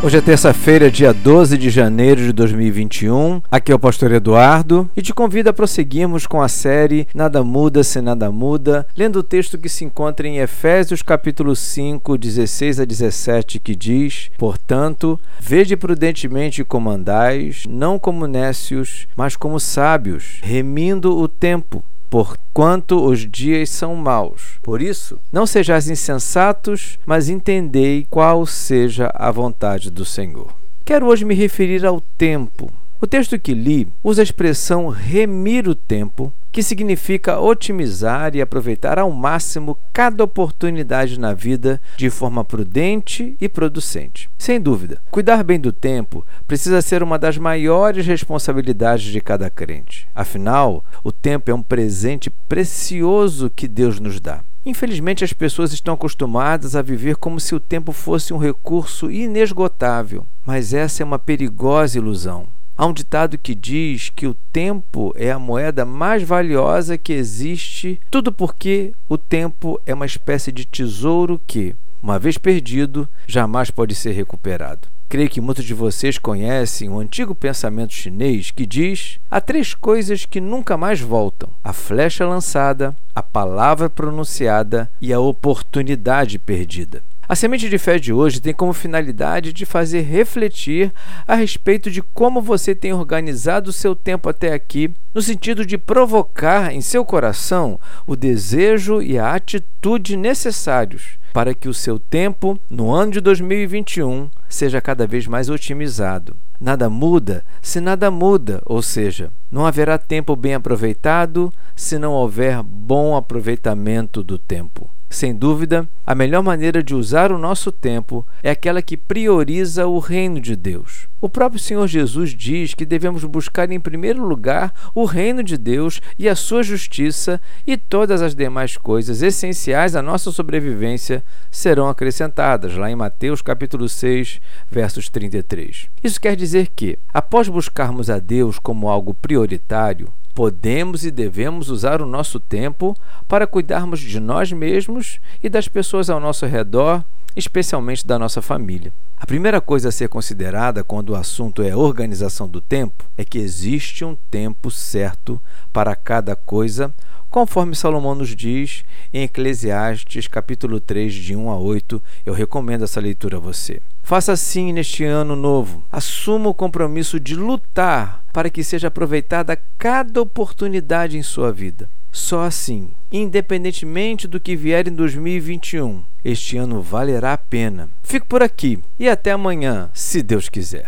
Hoje é terça-feira, dia 12 de janeiro de 2021. Aqui é o pastor Eduardo e te convido a prosseguirmos com a série Nada Muda Se Nada Muda, lendo o texto que se encontra em Efésios capítulo 5, 16 a 17, que diz: Portanto, vede prudentemente como andais, não como nécios, mas como sábios, remindo o tempo porquanto os dias são maus. Por isso, não sejais insensatos, mas entendei qual seja a vontade do Senhor. Quero hoje me referir ao tempo. O texto que li usa a expressão remir o tempo que significa otimizar e aproveitar ao máximo cada oportunidade na vida de forma prudente e producente. Sem dúvida, cuidar bem do tempo precisa ser uma das maiores responsabilidades de cada crente. Afinal, o tempo é um presente precioso que Deus nos dá. Infelizmente, as pessoas estão acostumadas a viver como se o tempo fosse um recurso inesgotável, mas essa é uma perigosa ilusão. Há um ditado que diz que o tempo é a moeda mais valiosa que existe, tudo porque o tempo é uma espécie de tesouro que, uma vez perdido, jamais pode ser recuperado. Creio que muitos de vocês conhecem o antigo pensamento chinês que diz: há três coisas que nunca mais voltam: a flecha lançada, a palavra pronunciada e a oportunidade perdida. A semente de fé de hoje tem como finalidade de fazer refletir a respeito de como você tem organizado o seu tempo até aqui, no sentido de provocar em seu coração o desejo e a atitude necessários para que o seu tempo no ano de 2021 seja cada vez mais otimizado. Nada muda se nada muda, ou seja, não haverá tempo bem aproveitado se não houver bom aproveitamento do tempo. Sem dúvida, a melhor maneira de usar o nosso tempo é aquela que prioriza o reino de Deus. O próprio Senhor Jesus diz que devemos buscar em primeiro lugar o reino de Deus e a sua justiça, e todas as demais coisas essenciais à nossa sobrevivência serão acrescentadas, lá em Mateus capítulo 6, versos 33. Isso quer dizer que, após buscarmos a Deus como algo prioritário, podemos e devemos usar o nosso tempo para cuidarmos de nós mesmos e das pessoas ao nosso redor, especialmente da nossa família. A primeira coisa a ser considerada quando o assunto é organização do tempo é que existe um tempo certo para cada coisa, conforme Salomão nos diz em Eclesiastes capítulo 3, de 1 a 8. Eu recomendo essa leitura a você. Faça assim neste ano novo. Assuma o compromisso de lutar para que seja aproveitada cada oportunidade em sua vida. Só assim, independentemente do que vier em 2021, este ano valerá a pena. Fico por aqui e até amanhã, se Deus quiser.